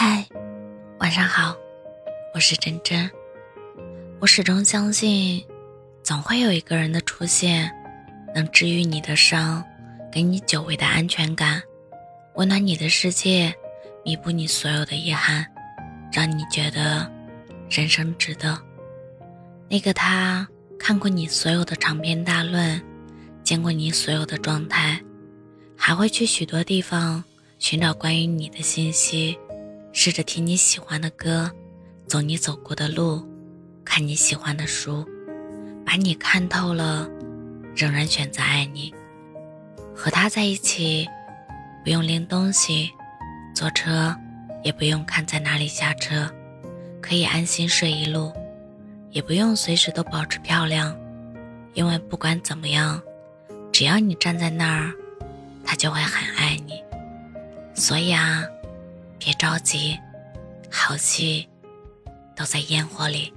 嗨，晚上好，我是真真。我始终相信，总会有一个人的出现，能治愈你的伤，给你久违的安全感，温暖你的世界，弥补你所有的遗憾，让你觉得人生值得。那个他看过你所有的长篇大论，见过你所有的状态，还会去许多地方寻找关于你的信息。试着听你喜欢的歌，走你走过的路，看你喜欢的书，把你看透了，仍然选择爱你。和他在一起，不用拎东西，坐车也不用看在哪里下车，可以安心睡一路，也不用随时都保持漂亮，因为不管怎么样，只要你站在那儿，他就会很爱你。所以啊。别着急，好戏都在烟火里。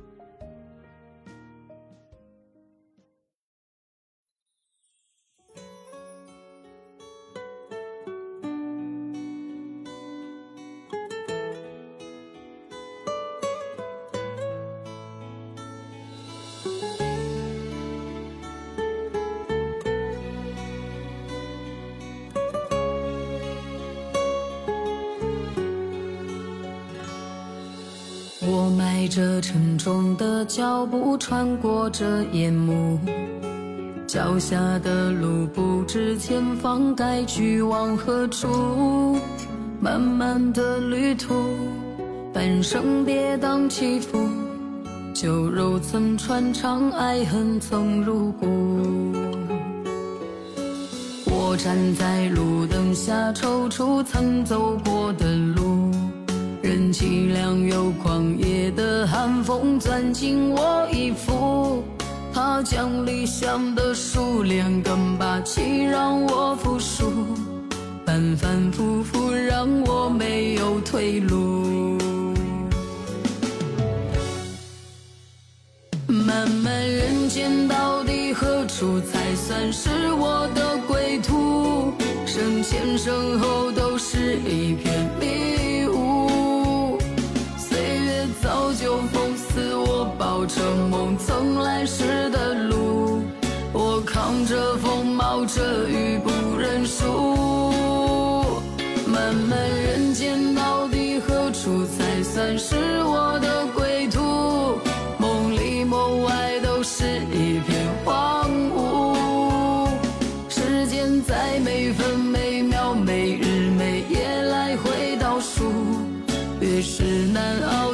我迈着沉重的脚步穿过这夜幕，脚下的路不知前方该去往何处。漫漫的旅途，半生跌宕起伏，酒肉曾穿肠，爱恨曾入骨。我站在路灯下，踌躇曾走过的路。任凄凉又狂野的寒风钻进我衣服，它将理想的数量更霸气，让我服输。反反复复让我没有退路。漫漫人间，到底何处才算是我的归途？生前身后都是一片就封死我，抱着梦曾来时的路，我扛着风，冒着雨，不认输。漫漫人间，到底何处才算是我的归途？梦里梦外都是一片荒芜。时间在每分每秒、每日每夜来回倒数，越是难熬。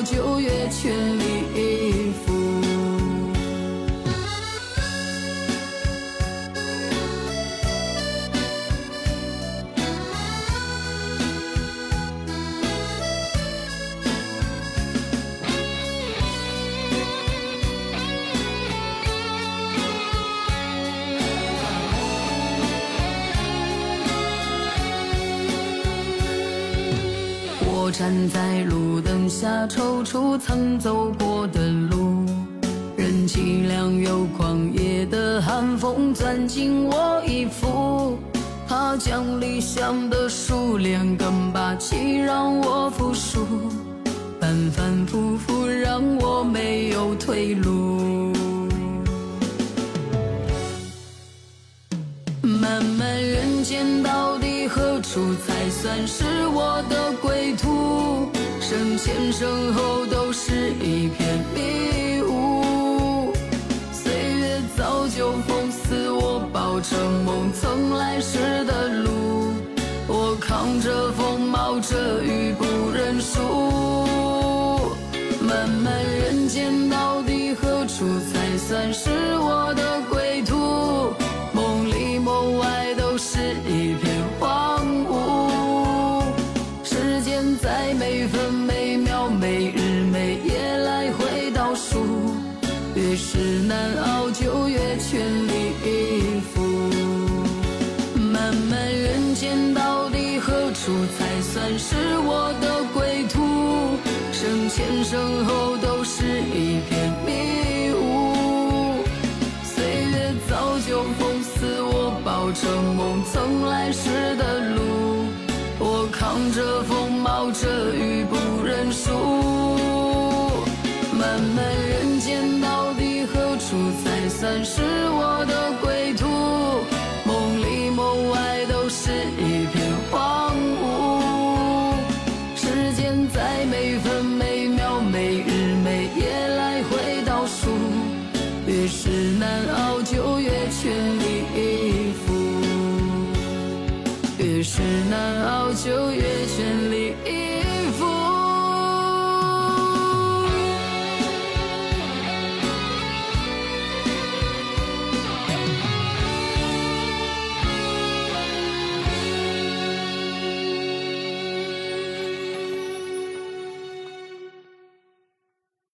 我站在路灯下，踌躇曾走过的路，任凄凉又狂野的寒风钻进我衣服，它将理想的数量更霸气，让我服输，反反复复让我没有退路。漫漫人间，到底何处才算是我的归？前身后都是一片迷雾，岁月早就封死我，抱着梦曾来时的路，我扛着风，冒着雨，不认输。漫漫人间，到底何处才算是我的才算是我的归途，生前身后都是一片迷雾，岁月早就封死我，抱着梦曾来时的路，我扛着风，冒着雨不认输，漫漫人间到底何处才算是。越是难熬就越全力以赴越是难熬就越全力以赴